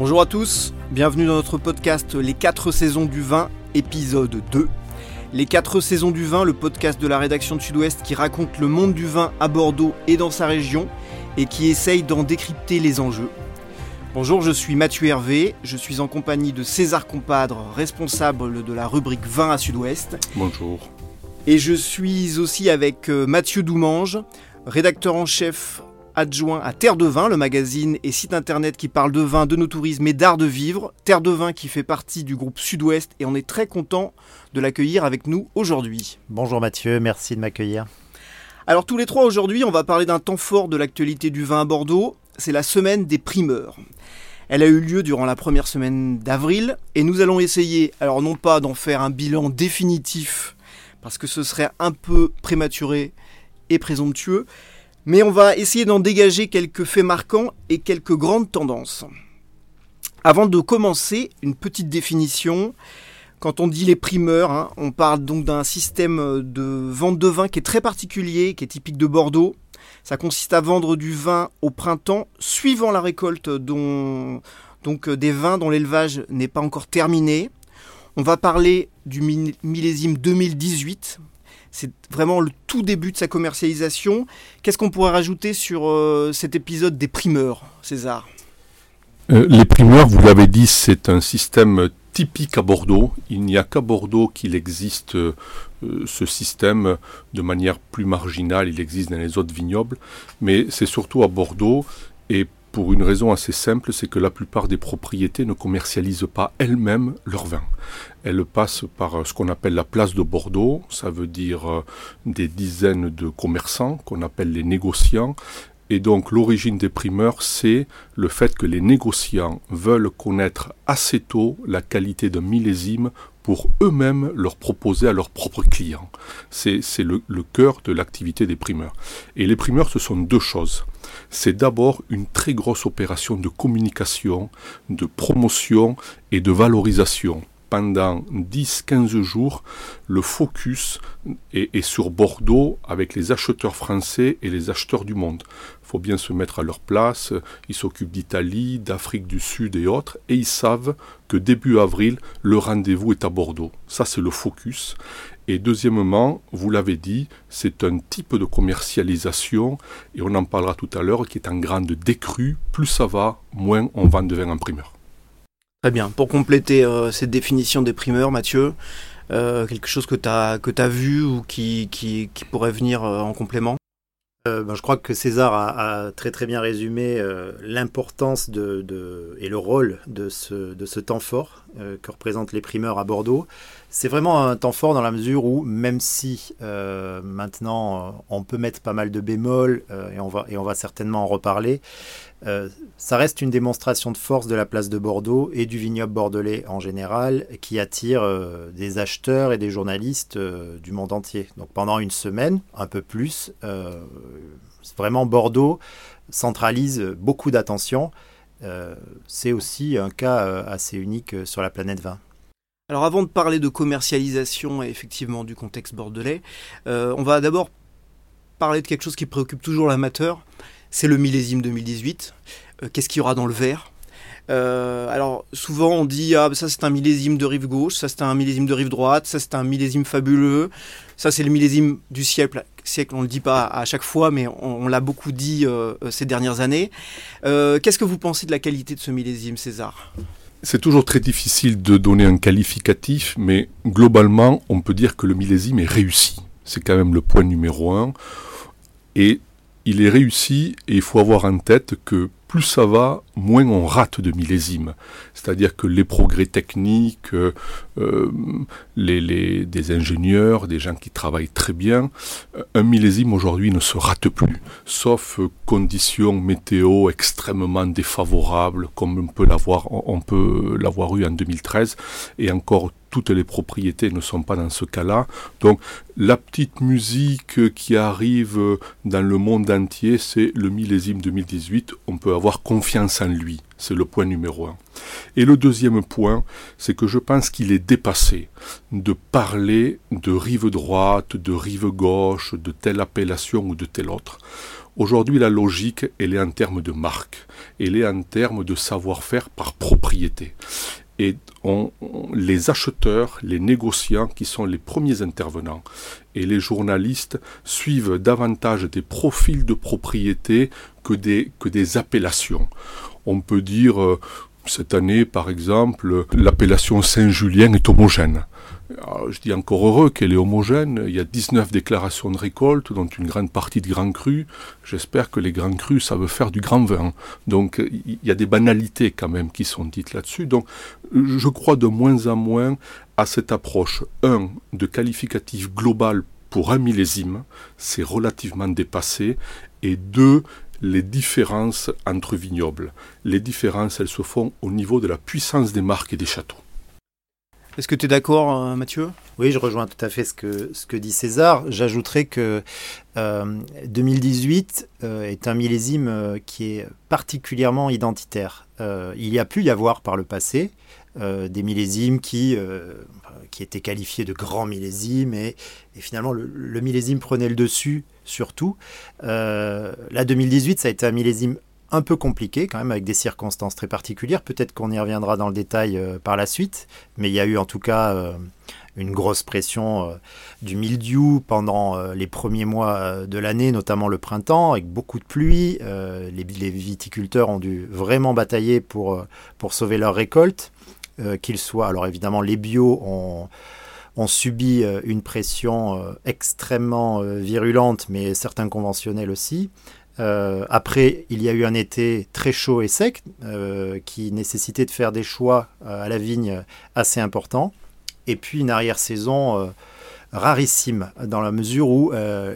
Bonjour à tous, bienvenue dans notre podcast Les 4 saisons du vin, épisode 2. Les 4 saisons du vin, le podcast de la rédaction de Sud-Ouest qui raconte le monde du vin à Bordeaux et dans sa région et qui essaye d'en décrypter les enjeux. Bonjour, je suis Mathieu Hervé, je suis en compagnie de César Compadre, responsable de la rubrique vin à Sud-Ouest. Bonjour. Et je suis aussi avec euh, Mathieu Doumange, rédacteur en chef adjoint à Terre de Vin, le magazine et site internet qui parle de vin, de nos tourismes et d'art de vivre. Terre de Vin qui fait partie du groupe Sud-Ouest et on est très content de l'accueillir avec nous aujourd'hui. Bonjour Mathieu, merci de m'accueillir. Alors tous les trois aujourd'hui, on va parler d'un temps fort de l'actualité du vin à Bordeaux. C'est la semaine des primeurs. Elle a eu lieu durant la première semaine d'avril et nous allons essayer, alors non pas d'en faire un bilan définitif parce que ce serait un peu prématuré et présomptueux, mais on va essayer d'en dégager quelques faits marquants et quelques grandes tendances. Avant de commencer, une petite définition. Quand on dit les primeurs, hein, on parle donc d'un système de vente de vin qui est très particulier, qui est typique de Bordeaux. Ça consiste à vendre du vin au printemps, suivant la récolte donc des vins dont l'élevage n'est pas encore terminé. On va parler du millésime 2018, c'est vraiment le tout début de sa commercialisation. Qu'est-ce qu'on pourrait rajouter sur euh, cet épisode des primeurs, César? Euh, Les primeurs, vous l'avez dit, c'est un système typique à Bordeaux. Il n'y a qu'à Bordeaux qu'il existe euh, ce système de manière plus marginale. Il existe dans les autres vignobles, mais c'est surtout à Bordeaux. Pour une raison assez simple, c'est que la plupart des propriétés ne commercialisent pas elles-mêmes leur vin. Elles passent par euh, ce qu'on appelle la place de Bordeaux, ça veut dire euh, des dizaines de commerçants qu'on appelle les négociants. Et donc l'origine des primeurs, c'est le fait que les négociants veulent connaître assez tôt la qualité d'un millésime pour eux-mêmes leur proposer à leurs propres clients. C'est le, le cœur de l'activité des primeurs. Et les primeurs, ce sont deux choses c'est d'abord une très grosse opération de communication, de promotion et de valorisation. Pendant 10-15 jours, le focus est, sur Bordeaux avec les acheteurs français et les acheteurs du monde. Il faut bien se mettre à leur place. Ils s'occupent d'Italie, d'Afrique du Sud et autres, et ils savent que début avril, le rendez-vous est à Bordeaux. Ça, c'est le focus. Et deuxièmement, vous l'avez dit, c'est un type de commercialisation, et on en parlera tout à l'heure, qui est en grande décrue. Plus ça va, moins on vend de vin en. Très bien. Pour compléter euh, cette définition des primeurs, Mathieu, euh, quelque chose que tu as, que vu ou qui, qui, qui pourrait venir euh, en complément? Euh, ben, je crois que César a, très très bien résumé euh, l'importance de, de, et le rôle de ce, de ce temps fort euh, que représentent les primeurs à Bordeaux. C'est vraiment un temps fort dans la mesure où, même si maintenant on peut mettre pas mal de bémols, et, on va, et on va certainement en reparler, ça reste une démonstration de force de la place de Bordeaux et du vignoble bordelais en général, qui attire des acheteurs et des journalistes du monde entier. Donc pendant une semaine, un peu plus, vraiment Bordeaux centralise beaucoup d'attention. Euh, c'est aussi un cas euh, assez unique euh, sur la planète 20. Alors avant de parler de commercialisation et effectivement du contexte bordelais, on va d'abord parler de quelque chose qui préoccupe toujours l'amateur, c'est le millésime 2018. Qu'est-ce qu'il y aura dans le verre alors souvent on dit ah ça c'est un millésime de rive gauche, ça c'est un millésime de rive droite, ça c'est un millésime fabuleux, ça c'est le millésime du siècle siècle, on le dit pas à chaque fois, mais on, l'a beaucoup dit euh, euh, ces dernières années. Euh, qu'est-ce que vous pensez de la qualité de ce millésime, César? C'est toujours très difficile de donner un qualificatif, mais globalement, on peut dire que le millésime est réussi. C'est quand même le point numéro un. Et il est réussi, et il faut avoir en tête que plus ça va, moins on rate de millésimes. C'est-à-dire que les progrès techniques, euh, les, des ingénieurs, des gens qui travaillent très bien, euh, un millésime aujourd'hui ne se rate plus, sauf conditions météo extrêmement défavorables, comme on peut l'avoir, on peut l'avoir eu en 2013, et encore toutes les propriétés ne sont pas dans ce cas-là. Donc la petite musique qui arrive dans le monde entier, c'est le millésime 2018. On peut avoir confiance en lui. C'est le point numéro un. Et le deuxième point, c'est que je pense qu'il est dépassé de parler de rive droite, de rive gauche, de telle appellation ou de telle autre. Aujourd'hui, la logique, elle est en termes de marque, elle est en termes de savoir-faire par propriété. Et les acheteurs, les négociants qui sont les premiers intervenants et les journalistes suivent davantage des profils de propriété que des, appellations. On peut dire, euh, cette année par exemple, l'appellation Saint-Julien est homogène je dis encore heureux qu'elle est homogène. Il y a 19 déclarations de récolte, dont une grande partie de grands crus. J'espère que les grands crus savent faire du grand vin. Donc il y a des banalités quand même qui sont dites là-dessus. Donc je crois de moins en moins à cette approche, un, de qualificatif global pour un millésime, c'est relativement dépassé, et deux, les différences entre vignobles. Les différences, elles se font au niveau de la puissance des marques et des châteaux. Est-ce que tu es d'accord, euh, Mathieu? Oui, je rejoins tout à fait ce que, ce que dit César. J'ajouterais que 2018 euh, euh, est un millésime qui est particulièrement identitaire. il y a pu y avoir par le passé des millésimes qui, qui étaient qualifiés de grands millésimes et, finalement le, millésime prenait le dessus surtout. là, 2018, ça a été un millésime un peu compliqué quand même avec des circonstances très particulières. Peut-être qu'on y reviendra dans le détail euh, par la suite, mais il y a eu en tout cas euh, une grosse pression euh, du mildiou pendant les premiers mois de l'année, notamment le printemps, avec beaucoup de pluie. Les, les, viticulteurs ont dû vraiment batailler pour, pour sauver leur récolte, qu'ils soient. Alors évidemment, les bio ont subi une pression extrêmement virulente, mais certains conventionnels aussi. Euh, après, il y a eu un été très chaud et sec euh, qui nécessitait de faire des choix euh, à la vigne assez importants. Et puis une arrière-saison rarissime dans la mesure où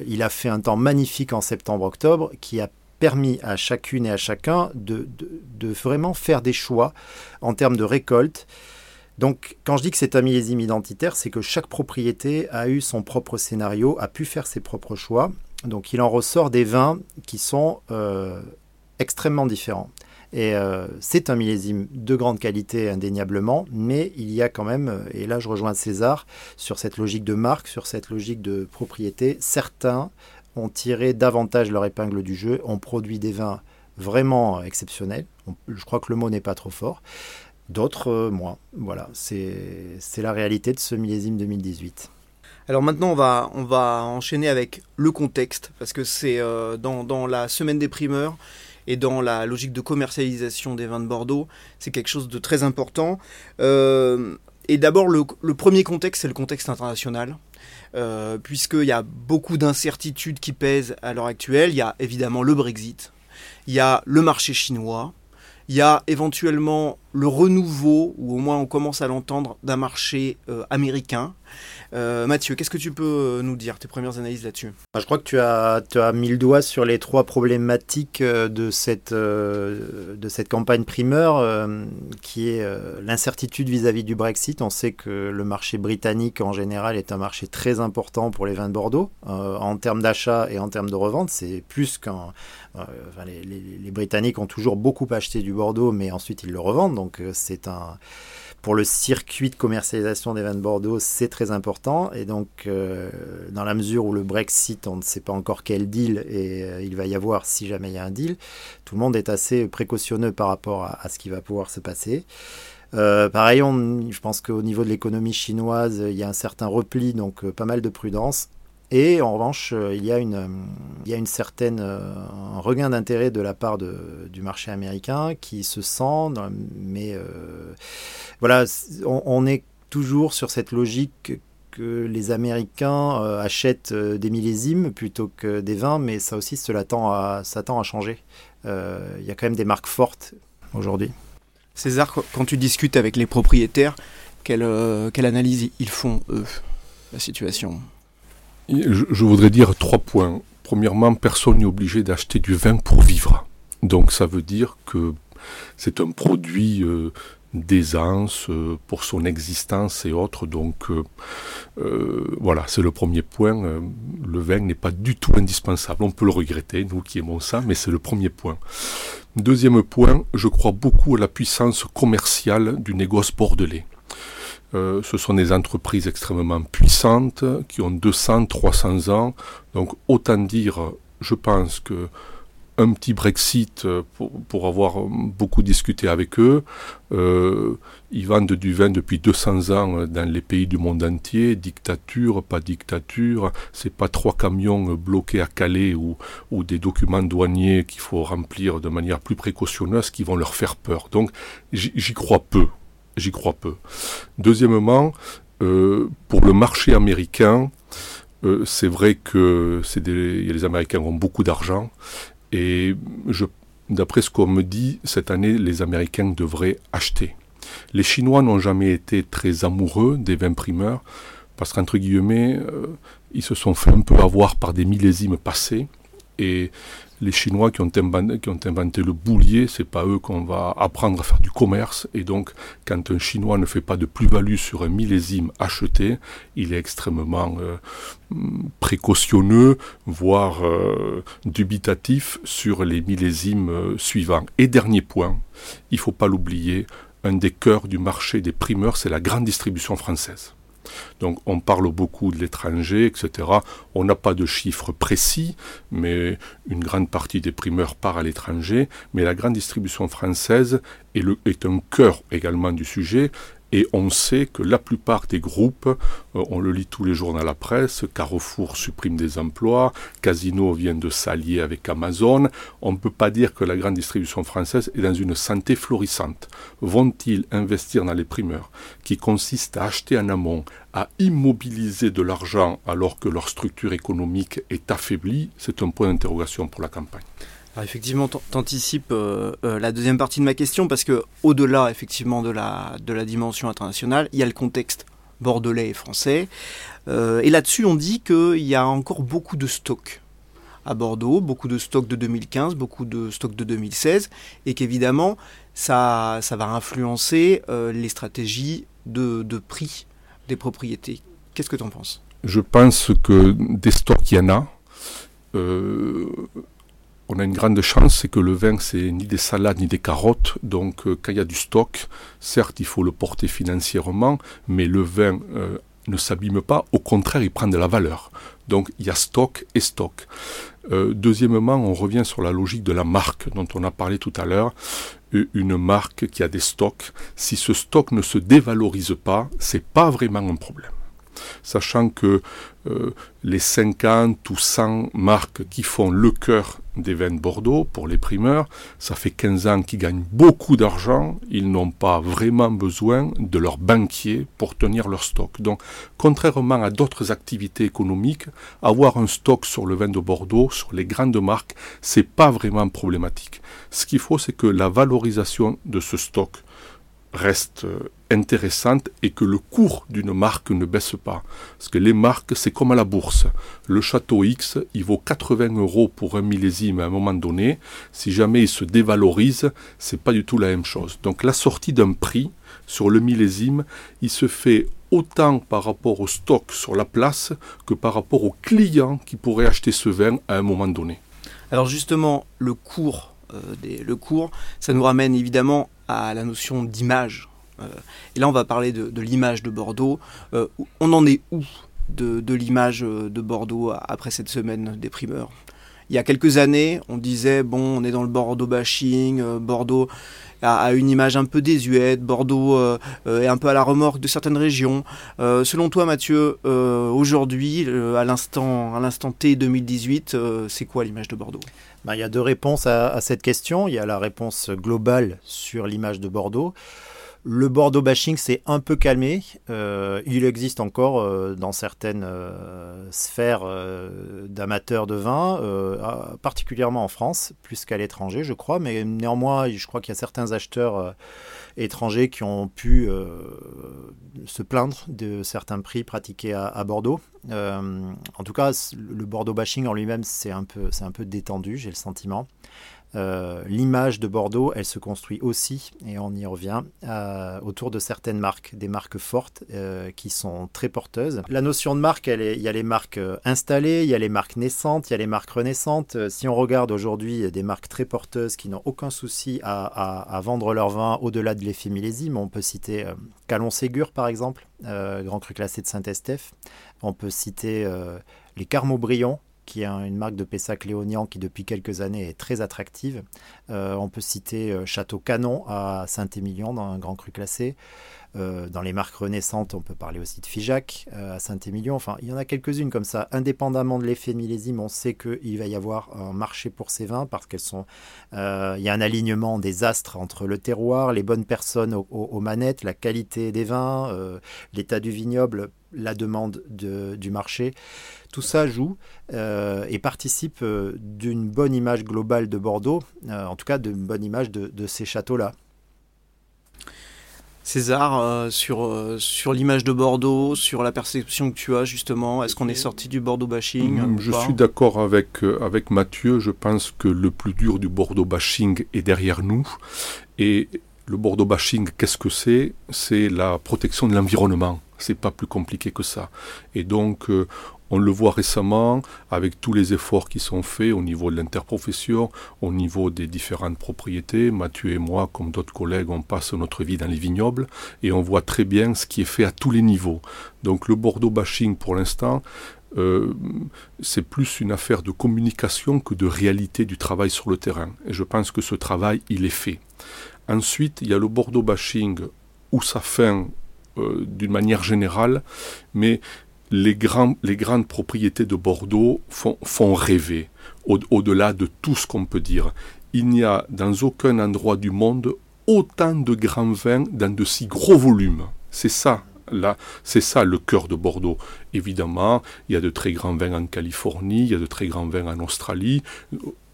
il a fait un temps magnifique en septembre-octobre qui a permis à chacune et à chacun de, vraiment faire des choix en termes de récolte. Donc, quand je dis que c'est un millésime identitaire, c'est que chaque propriété a eu son propre scénario, a pu faire ses propres choix. Donc il en ressort des vins qui sont euh, extrêmement différents. Et euh, c'est un millésime de grande qualité indéniablement, mais il y a quand même, euh, et là je rejoins César, sur cette logique de marque, sur cette logique de propriété, certains ont tiré davantage leur épingle du jeu, ont produit des vins vraiment exceptionnels, je crois que le mot n'est pas trop fort, d'autres moins. Voilà, c'est la réalité de ce millésime 2018. Alors maintenant, on va, on va enchaîner avec le contexte, parce que c'est euh, dans, la semaine des primeurs et dans la logique de commercialisation des vins de Bordeaux, c'est quelque chose de très important. Euh, et d'abord, le, premier contexte, c'est le contexte international. Euh, puisqu'il y a beaucoup d'incertitudes qui pèsent à l'heure actuelle. Il y a évidemment le Brexit, il y a le marché chinois, il y a éventuellement le renouveau, ou au moins on commence à l'entendre, d'un marché américain. Euh, Mathieu, qu'est-ce que tu peux euh, nous dire, tes premières analyses là-dessus? Bah, Je crois que tu as, mis le doigt sur les trois problématiques euh, de cette, de cette campagne primeur, qui est l'incertitude vis-à-vis du Brexit. On sait que le marché britannique en général est un marché très important pour les vins de Bordeaux, en termes d'achat et en termes de revente. C'est plus qu'un... les, Britanniques ont toujours beaucoup acheté du Bordeaux, mais ensuite ils le revendent, c'est un pour le circuit de commercialisation des vins de Bordeaux, c'est très important. Et donc, euh, dans la mesure où le Brexit, on ne sait pas encore quel deal et euh, il va y avoir si jamais il y a un deal, tout le monde est assez précautionneux par rapport à, ce qui va pouvoir se passer. Euh, pareil, je pense qu'au niveau de l'économie chinoise, il y a un certain repli, donc pas mal de prudence. Et en revanche, euh, il y a une, il certaine euh, un regain d'intérêt de la part du marché américain qui se sent, mais euh, voilà, on, est toujours sur cette logique que les Américains achètent des millésimes plutôt que des vins, mais ça aussi, cela tend à, ça tend à changer. il y a quand même des marques fortes aujourd'hui. César, quand tu discutes avec les propriétaires, quelle analyse ils font, eux, la situation? Je, voudrais dire trois points. Premièrement, personne n'est obligé d'acheter du vin pour vivre. Donc ça veut dire que c'est un produit euh, d'aisance euh, pour son existence et autres. Donc voilà, c'est le premier point. le vin n'est pas du tout indispensable. On peut le regretter, nous qui aimons ça, mais c'est le premier point. Deuxième point, je crois beaucoup à la puissance commerciale du négoce bordelais. Euh, ce sont des entreprises extrêmement puissantes qui ont 200, 300 ans. Donc autant dire, je pense que un petit Brexit euh, pour, avoir beaucoup discuté avec eux. Euh, ils vendent du vin depuis 200 ans dans les pays du monde entier. Dictature, pas dictature. C'est pas trois camions bloqués à Calais ou, ou des documents douaniers qu'il faut remplir de manière plus précautionneuse qui vont leur faire peur. Donc j'y crois peu j'y crois peu. Deuxièmement, euh, pour le marché américain, euh, c'est vrai que les Américains ont beaucoup d'argent et d'après ce qu'on me dit, cette année, les Américains devraient acheter. Les Chinois n'ont jamais été très amoureux des vins primeurs parce qu'entre guillemets, euh, ils se sont fait un peu avoir par des millésimes passés et les Chinois qui ont, inventé, le boulier, c'est pas eux qu'on va apprendre à faire du commerce. Et donc, quand un Chinois ne fait pas de plus-value sur un millésime acheté, il est extrêmement euh, précautionneux, voire euh, dubitatif sur les millésimes euh, suivants. Et dernier point, il faut pas l'oublier, un des cœurs du marché des primeurs, c'est la grande distribution française. Donc on parle beaucoup de l'étranger, etc. On n'a pas de chiffres précis, mais une grande partie des primeurs part à l'étranger. Mais la grande distribution française est, est un cœur également du sujet. Et on sait que la plupart des groupes, euh, on le lit tous les jours dans la presse, Carrefour supprime des emplois, Casino vient de s'allier avec Amazon, on ne peut pas dire que la grande distribution française est dans une santé florissante. Vont-ils investir dans les primeurs, qui consistent à acheter en amont, à immobiliser de l'argent alors que leur structure économique est affaiblie? C'est un point d'interrogation pour la campagne effectivement, t'anticipes euh, euh, la deuxième partie de ma question parce que au-delà effectivement de la, de la dimension internationale, il y a le contexte bordelais et français. Euh, et là-dessus, on dit qu'il y a encore beaucoup de stocks à Bordeaux, beaucoup de stocks de 2015, beaucoup de stocks de 2016, et qu'évidemment, ça, ça va influencer les stratégies de, de prix des propriétés. Qu'est-ce que tu en penses? Je pense que des stocks, il y en a on a une grande chance, c'est que le vin, c'est ni des salades ni des carottes. Donc, euh, quand il y a du stock, certes, il faut le porter financièrement, mais le vin euh, ne s'abîme pas. Au contraire, il prend de la valeur. Donc, il y a stock et stock. Euh, deuxièmement, on revient sur la logique de la marque dont on a parlé tout à l'heure. Une marque qui a des stocks, si ce stock ne se dévalorise pas, c'est pas vraiment un problème sachant que euh, les 50 ou 100 marques qui font le cœur des vins de Bordeaux pour les primeurs, ça fait 15 ans qu'ils gagnent beaucoup d'argent, ils n'ont pas vraiment besoin de leurs banquiers pour tenir leur stock. Donc, contrairement à d'autres activités économiques, avoir un stock sur le vin de Bordeaux, sur les grandes marques, c'est pas vraiment problématique. Ce qu'il faut, c'est que la valorisation de ce stock reste euh, intéressante et que le cours d'une marque ne baisse pas. Parce que les marques, c'est comme à la bourse. Le château X, il vaut 80 euros pour un millésime à un moment donné. Si jamais il se dévalorise, c'est pas du tout la même chose. Donc la sortie d'un prix sur le millésime, il se fait autant par rapport au stock sur la place que par rapport aux clients qui pourraient acheter ce vin à un moment donné. Alors justement, le cours, euh, le cours, ça nous ramène évidemment à la notion d'image. Euh, et là, on va parler de, l'image de Bordeaux. Euh, on en est où de, l'image de Bordeaux après cette semaine des primeurs? Il y a quelques années, on disait bon, on est dans le Bordeaux bashing, Bordeaux a, une image un peu désuète, Bordeaux est un peu à la remorque de certaines régions. selon toi, Mathieu, aujourd'hui, à l'instant, à l'instant T 2018, c'est quoi l'image de Bordeaux? Ben, il y a deux réponses à, cette question. Il y a la réponse globale sur l'image de Bordeaux. Le Bordeaux bashing s'est un peu calmé. Euh, il existe encore euh, dans certaines euh, sphères d'amateurs de vin, particulièrement en France, plus qu'à l'étranger, je crois. Mais néanmoins, je crois qu'il y a certains acheteurs étrangers qui ont pu se plaindre de certains prix pratiqués à, Bordeaux. en tout cas, le Bordeaux bashing en lui-même, c'est un, peu, un peu détendu, j'ai le sentiment. Euh, l'image de Bordeaux, elle se construit aussi, et on y revient, euh, autour de certaines marques, des marques fortes euh, qui sont très porteuses. La notion de marque, il y a les marques installées, il y a les marques naissantes, il y a les marques renaissantes. si on regarde aujourd'hui des marques très porteuses qui n'ont aucun souci à, vendre leur vin au-delà de l'effet millésime, on peut citer Calon Ségur par exemple, Grand Cru classé de Saint-Estèphe. On peut citer les Carmo Brillons, qui est une marque de Pessac léonian qui depuis quelques années est très attractive. Euh, on peut citer euh, Château Canon à Saint-Émilion dans un grand cru classé. Euh, dans les marques renaissantes, on peut parler aussi de Figeac à Saint-Émilion. Enfin, il y en a quelques-unes comme ça. Indépendamment de l'effet millésime, on sait qu'il va y avoir un marché pour ces vins parce qu'elles sont. il y a un alignement des astres entre le terroir, les bonnes personnes aux manettes, la qualité des vins, l'état du vignoble la demande du marché. Tout ça joue euh, et participe euh, d'une bonne image globale de Bordeaux, euh, en tout cas d'une bonne image de, ces châteaux-là. César, sur, sur l'image de Bordeaux, sur la perception que tu as justement, est-ce qu'on est sorti du Bordeaux bashing mm, Je suis d'accord avec, avec Mathieu, je pense que le plus dur du Bordeaux bashing est derrière nous. Et le Bordeaux bashing, qu'est-ce que c'est? C'est la protection de l'environnement c'est pas plus compliqué que ça. Et donc, euh, on le voit récemment avec tous les efforts qui sont faits au niveau de l'interprofession, au niveau des différentes propriétés. Mathieu et moi, comme d'autres collègues, on passe notre vie dans les vignobles et on voit très bien ce qui est fait à tous les niveaux. Donc le Bordeaux bashing pour l'instant, euh, c'est plus une affaire de communication que de réalité du travail sur le terrain. Et je pense que ce travail, il est fait. Ensuite, il y a le Bordeaux bashing où ça fin euh, d'une manière générale, mais les, grandes propriétés de Bordeaux font, font rêver, au-delà de tout ce qu'on peut dire. Il n'y a dans aucun endroit du monde autant de grands vins dans de si gros volumes. C'est ça, là, c'est ça le cœur de Bordeaux. Évidemment, il y a de très grands vins en Californie, il y a de très grands vins en Australie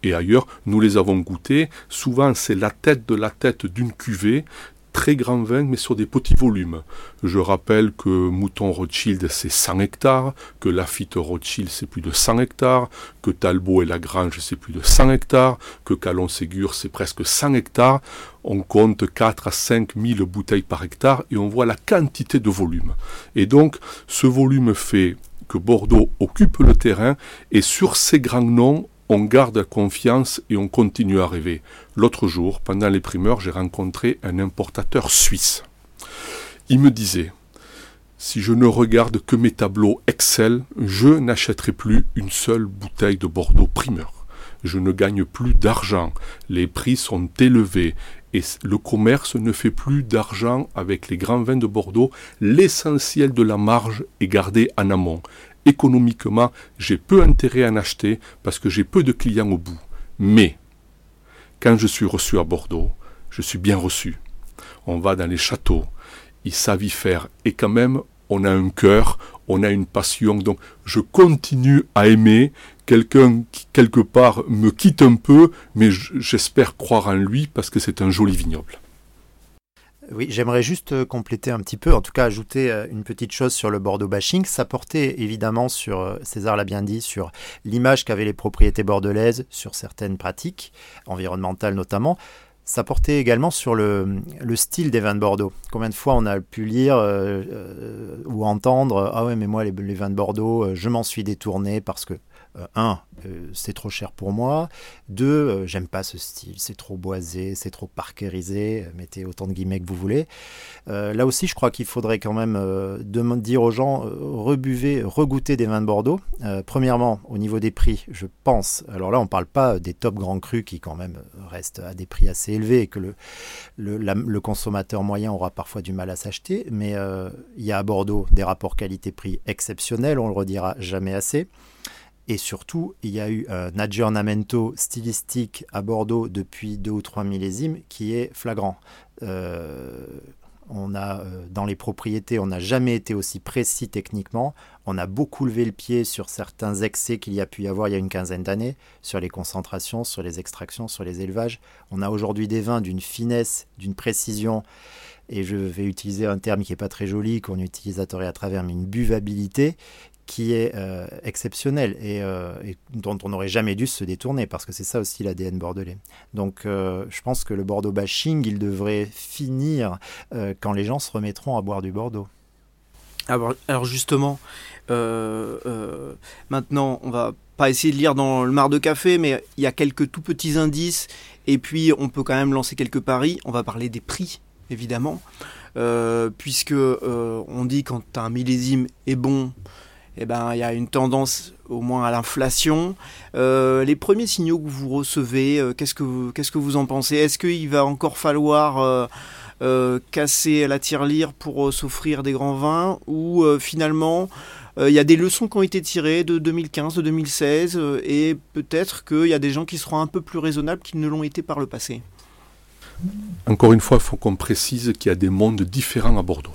et ailleurs. Nous les avons goûtés. Souvent, c'est la tête de la tête d'une cuvée très grand vin, mais sur des petits volumes. Je rappelle que Mouton Rothschild, c'est 100 hectares, que Lafitte Rothschild, c'est plus de 100 hectares, que Talbot et Lagrange, c'est plus de 100 hectares, que Calon-Ségur, c'est presque 100 hectares. On compte 4 à 5 000 bouteilles par hectare et on voit la quantité de volume. Et donc, ce volume fait que Bordeaux occupe le terrain et sur ces grands noms, on garde confiance et on continue à rêver. L'autre jour, pendant les primeurs, j'ai rencontré un importateur suisse. Il me disait Si je ne regarde que mes tableaux Excel, je n'achèterai plus une seule bouteille de Bordeaux primeur. Je ne gagne plus d'argent, les prix sont élevés et le commerce ne fait plus d'argent avec les grands vins de Bordeaux. L'essentiel de la marge est gardé en amont économiquement, j'ai peu intérêt à en acheter parce que j'ai peu de clients au bout. Mais, quand je suis reçu à Bordeaux, je suis bien reçu. On va dans les châteaux, ils savent y faire, et quand même, on a un cœur, on a une passion, donc je continue à aimer. Quelqu'un qui, quelque part, me quitte un peu, mais j'espère croire en lui parce que c'est un joli vignoble. Oui, j'aimerais juste euh, compléter un petit peu, en tout cas ajouter euh, une petite chose sur le Bordeaux bashing. Ça portait évidemment sur, euh, César l'a bien dit, sur l'image qu'avaient les propriétés bordelaises, sur certaines pratiques, environnementales notamment. Ça portait également sur le, style des vins de Bordeaux. Combien de fois on a pu lire ou entendre Ah ouais, mais moi, les vins de Bordeaux, je m'en suis détourné parce que euh, un, euh, c'est trop cher pour moi. Deux, euh, j'aime pas ce style, c'est trop boisé, c'est trop parkerisé, mettez autant de guillemets que vous voulez. là aussi, je crois qu'il faudrait quand même dire aux gens, rebuvez, regoutez des vins de Bordeaux. premièrement, au niveau des prix, je pense, alors là, on parle pas des top grands crus qui quand même restent à des prix assez élevés et que le consommateur moyen aura parfois du mal à s'acheter, mais il y a à Bordeaux des rapports qualité-prix exceptionnels, on le redira jamais assez. Et surtout, il y a eu un aggiornamento stylistique à Bordeaux depuis deux ou trois millésimes qui est flagrant. Euh, on a, euh, dans les propriétés, on n'a jamais été aussi précis techniquement. On a beaucoup levé le pied sur certains excès qu'il y a pu y avoir il y a une quinzaine d'années, sur les concentrations, sur les extractions, sur les élevages. On a aujourd'hui des vins d'une finesse, d'une précision, et je vais utiliser un terme qui n'est pas très joli, qu'on utilise à tort à travers, mais une buvabilité qui est exceptionnel et, dont on n'aurait jamais dû se détourner parce que c'est ça aussi l'ADN bordelais. Donc je pense que le Bordeaux bashing, il devrait finir quand les gens se remettront à boire du Bordeaux. Alors, justement, maintenant, on va pas essayer de lire dans le mar de café, mais il y a quelques tout petits indices. Et puis, on peut quand même lancer quelques paris. On va parler des prix, évidemment. Euh, puisque euh, on dit quand un millésime est bon, eh ben, il y a une tendance au moins à l'inflation. Euh, les premiers signaux que vous recevez, qu'est-ce, que vous, qu'est-ce que vous en pensez? Est-ce qu'il va encore falloir casser la tirelire pour s'offrir des grands vins? Ou finalement, euh, il y a des leçons qui ont été tirées de 2015, de 2016, euh, et peut-être qu'il y a des gens qui seront un peu plus raisonnables qu'ils ne l'ont été par le passé? Encore une fois, il faut qu'on précise qu'il y a des mondes différents à Bordeaux.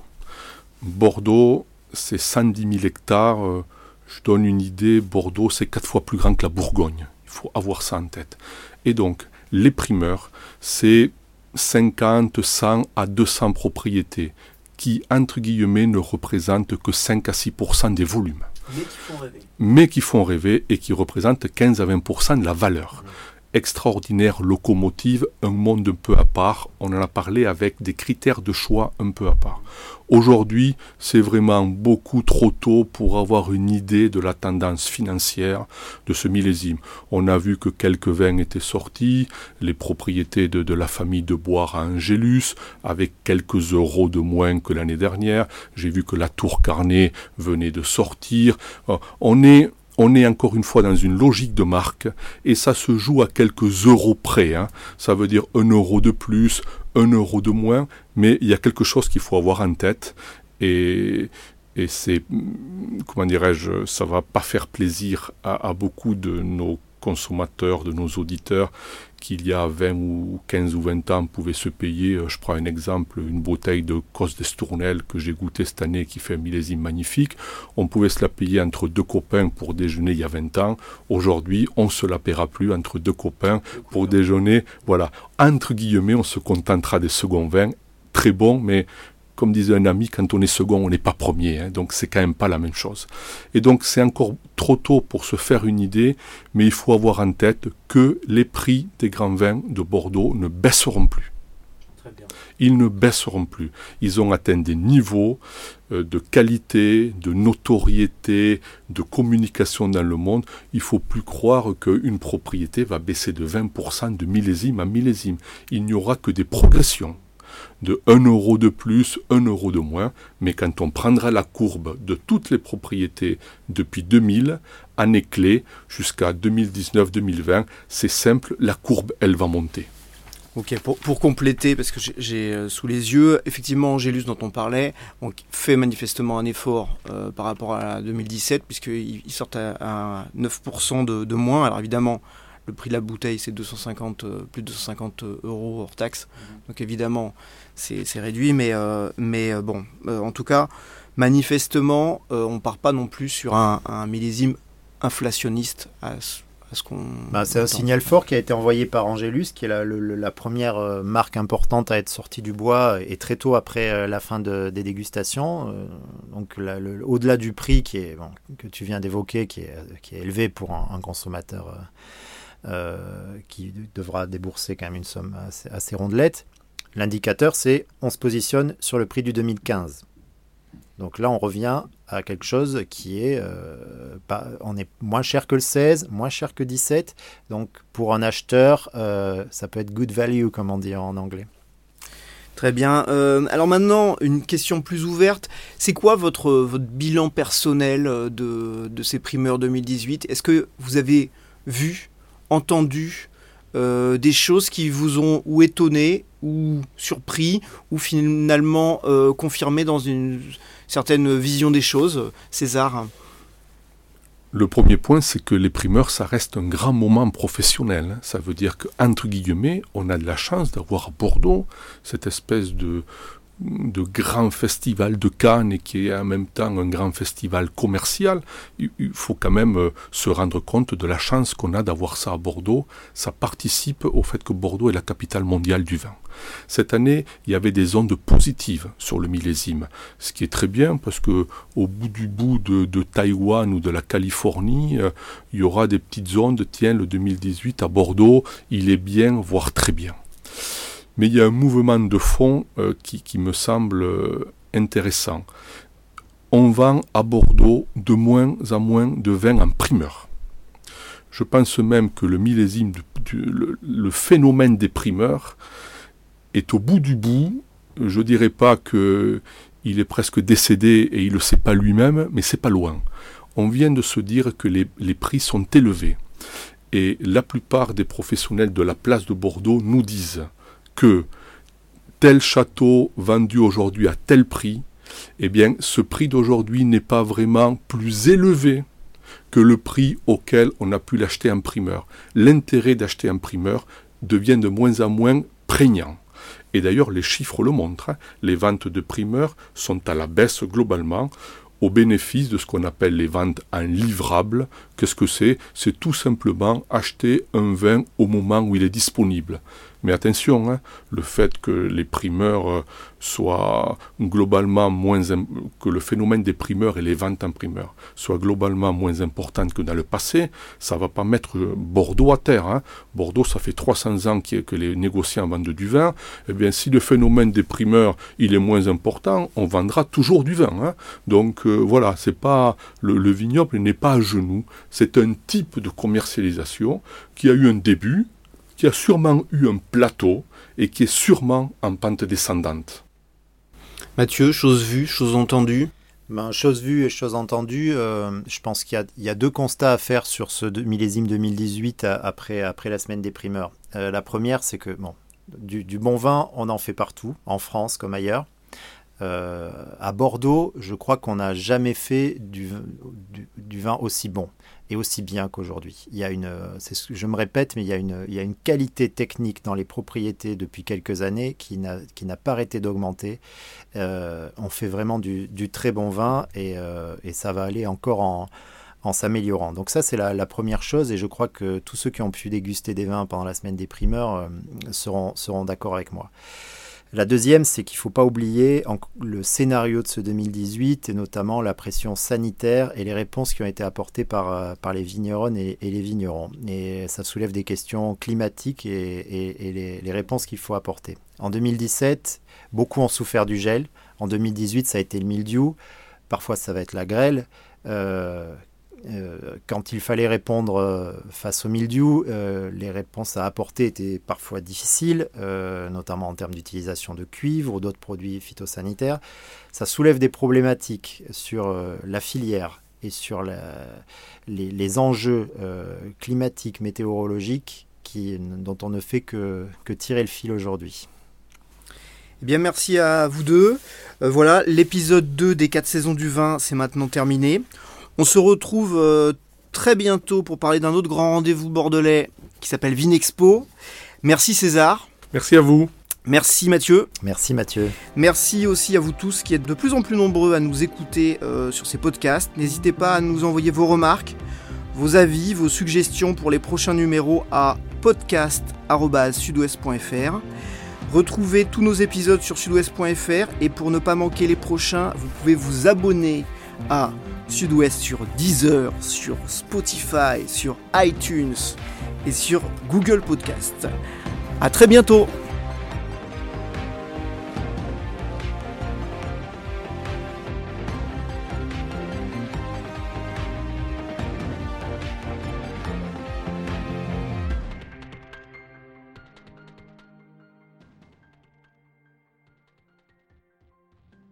Bordeaux, c'est 110 000 hectares. Euh, je donne une idée, Bordeaux, c'est quatre fois plus grand que la Bourgogne. Il faut avoir ça en tête. Et donc, les primeurs, c'est 50, 100 à 200 propriétés qui, entre guillemets, ne représentent que 5 à 6% des volumes. Mais qui font rêver. Mais qui font rêver et qui représentent 15 à 20% de la valeur extraordinaire locomotive, un monde un peu à part. On en a parlé avec des critères de choix un peu à part. Aujourd'hui, c'est vraiment beaucoup trop tôt pour avoir une idée de la tendance financière de ce millésime. On a vu que quelques vins étaient sortis, les propriétés de, de la famille de Boire à Angélus, avec quelques euros de moins que l'année dernière. J'ai vu que la Tour Carnet venait de sortir. Euh, on est on est encore une fois dans une logique de marque et ça se joue à quelques euros près. Hein. Ça veut dire un euro de plus, un euro de moins, mais il y a quelque chose qu'il faut avoir en tête et, et c'est, comment dirais-je, ça va pas faire plaisir à, à beaucoup de nos consommateurs, de nos auditeurs qu'il y a 20 ou 15 ou 20 ans pouvaient se payer, euh, je prends un exemple, une bouteille de Cos d'Estournel que j'ai goûté cette année qui fait un millésime magnifique, on pouvait se la payer entre deux copains pour déjeuner il y a 20 ans. Aujourd'hui, on se la paiera plus entre deux copains pour déjeuner. Voilà, entre guillemets, on se contentera des seconds vins, très bons, mais comme disait un ami, quand on est second, on n'est pas premier. Hein, donc c'est quand même pas la même chose. Et donc c'est encore trop tôt pour se faire une idée, mais il faut avoir en tête que les prix des grands vins de Bordeaux ne baisseront plus. Ils ne baisseront plus. Ils ont atteint des niveaux euh, de qualité, de notoriété, de communication dans le monde. Il faut plus croire qu'une propriété va baisser de 20% de millésime à millésime. Il n'y aura que des progressions de 1 euro de plus, 1 euro de moins, mais quand on prendra la courbe de toutes les propriétés depuis 2000, année clé, jusqu'à 2019-2020, c'est simple, la courbe, elle va monter. Ok, pour, compléter, parce que j'ai euh, sous les yeux, effectivement, Angélus dont on parlait, on fait manifestement un effort euh, par rapport à 2017, puisqu'ils sortent à, 9% de, de, moins. Alors évidemment, le prix de la bouteille, c'est 250, euh, plus de 250 euh, euros hors taxe. Mhm. Donc évidemment, c'est réduit, mais, euh, mais bon, en tout cas, manifestement, on ne part pas non plus sur un, millésime inflationniste à, ce qu'on. Bah, c'est un signal fort qui a été envoyé par Angélus, qui est la, première marque importante à être sortie du bois et très tôt après la fin des dégustations. donc au-delà du prix qui est, que tu viens d'évoquer, qui est, qui est élevé pour un, consommateur euh, qui devra débourser quand même une somme assez, rondelette. L'indicateur, c'est on se positionne sur le prix du 2015. Donc là, on revient à quelque chose qui est, euh, pas, on est moins cher que le 16, moins cher que 17. Donc pour un acheteur, euh, ça peut être good value, comme on dit en anglais. Très bien. alors maintenant, une question plus ouverte. C'est quoi votre, bilan personnel de ces primeurs 2018 Est-ce que vous avez vu entendu euh, des choses qui vous ont ou étonné ou surpris ou finalement euh, confirmé dans une certaine vision des choses, César? Le premier point, c'est que les primeurs, ça reste un grand moment professionnel. Ça veut dire qu'entre guillemets, on a de la chance d'avoir à Bordeaux cette espèce de, de grand festival de Cannes et qui est en même temps un grand festival commercial, il faut quand même euh, se rendre compte de la chance qu'on a d'avoir ça à Bordeaux. Ça participe au fait que Bordeaux est la capitale mondiale du vin. Cette année, il y avait des ondes positives sur le millésime, ce qui est très bien parce que au bout du bout de, de Taïwan ou de la Californie, euh, il y aura des petites ondes. Tiens, le 2018 à Bordeaux, il est bien, voire très bien. Mais il y a un mouvement de fond euh, qui, me semble euh, intéressant. On vend à Bordeaux de moins en moins de vin en primeur. Je pense même que le millésime, le, phénomène des primeurs est au bout du bout. Je dirais pas que il est presque décédé et il le sait pas lui-même, mais c'est pas loin. On vient de se dire que les prix sont élevés. Et la plupart des professionnels de la place de Bordeaux nous disent que tel château vendu aujourd'hui à tel prix, eh bien, ce prix d'aujourd'hui n'est pas vraiment plus élevé que le prix auquel on a pu l'acheter en primeur. L'intérêt d'acheter en primeur devient de moins en moins prégnant. Et d'ailleurs, les chiffres le montrent. Hein. Les ventes de primeurs sont à la baisse globalement au bénéfice de ce qu'on appelle les ventes en livrable. Qu'est-ce que c'est? C'est tout simplement acheter un vin au moment où il est disponible. Mais attention, hein, le fait que les primeurs euh, soient globalement moins que le phénomène des primeurs et les ventes en primeur soient globalement moins importantes que dans le passé, ça va pas mettre Bordeaux à terre. Hein. Bordeaux, ça fait 300 ans que les négociants vendent du vin. Eh bien, si le phénomène des primeurs il est moins important, on vendra toujours du vin. Hein. Donc euh, voilà, c'est pas le vignoble n'est pas à genoux. C'est un type de commercialisation qui a eu un début, qui a sûrement eu un plateau et qui est sûrement en pente descendante. Mathieu, chose vue, chose entendue? Ben, chose vue et chose entendue, euh, je pense qu'il y, y, a deux constats à faire sur ce millésime 2018 après, après la semaine des primeurs. Euh, la première, c'est que bon, du, du, bon vin, on en fait partout, en France comme ailleurs. Euh, à Bordeaux, je crois qu'on n'a jamais fait du, du, du, vin aussi bon et aussi bien qu'aujourd'hui. Il y a une, je me répète, mais il y, a une, il y a une qualité technique dans les propriétés depuis quelques années qui n'a, pas arrêté d'augmenter. Euh, on fait vraiment du, très bon vin et, euh, et ça va aller encore en, s'améliorant. Donc ça, c'est la, première chose et je crois que tous ceux qui ont pu déguster des vins pendant la semaine des primeurs euh, seront, seront d'accord avec moi. La deuxième, c'est qu'il ne faut pas oublier le scénario de ce 2018, et notamment la pression sanitaire et les réponses qui ont été apportées par, euh, les vigneronnes et, les vignerons. Et ça soulève des questions climatiques et, les, réponses qu'il faut apporter. En 2017, beaucoup ont souffert du gel. En 2018, ça a été le mildiou. Parfois, ça va être la grêle. Euh, quand il fallait répondre euh, face au mildiou, euh, les réponses à apporter étaient parfois difficiles, euh, notamment en termes d'utilisation de cuivre ou d'autres produits phytosanitaires. Ça soulève des problématiques sur euh, la filière et sur les, enjeux euh, climatiques, météorologiques dont on ne fait que, que tirer le fil aujourd'hui. Eh bien, merci à vous deux. voilà, l'épisode 2 des 4 saisons du vin, c'est maintenant terminé. On se retrouve euh, très bientôt pour parler d'un autre grand rendez-vous bordelais qui s'appelle Vinexpo. Merci César. Merci à vous. Merci Mathieu. Merci Mathieu. Merci aussi à vous tous qui êtes de plus en plus nombreux à nous écouter euh, sur ces podcasts. N'hésitez pas à nous envoyer vos remarques, vos avis, vos suggestions pour les prochains numéros à podcast.sudouest.fr. Retrouvez tous nos épisodes sur sudouest.fr et pour ne pas manquer les prochains, vous pouvez vous abonner à Sud-Ouest sur Deezer, sur Spotify, sur iTunes et sur Google Podcast. À très bientôt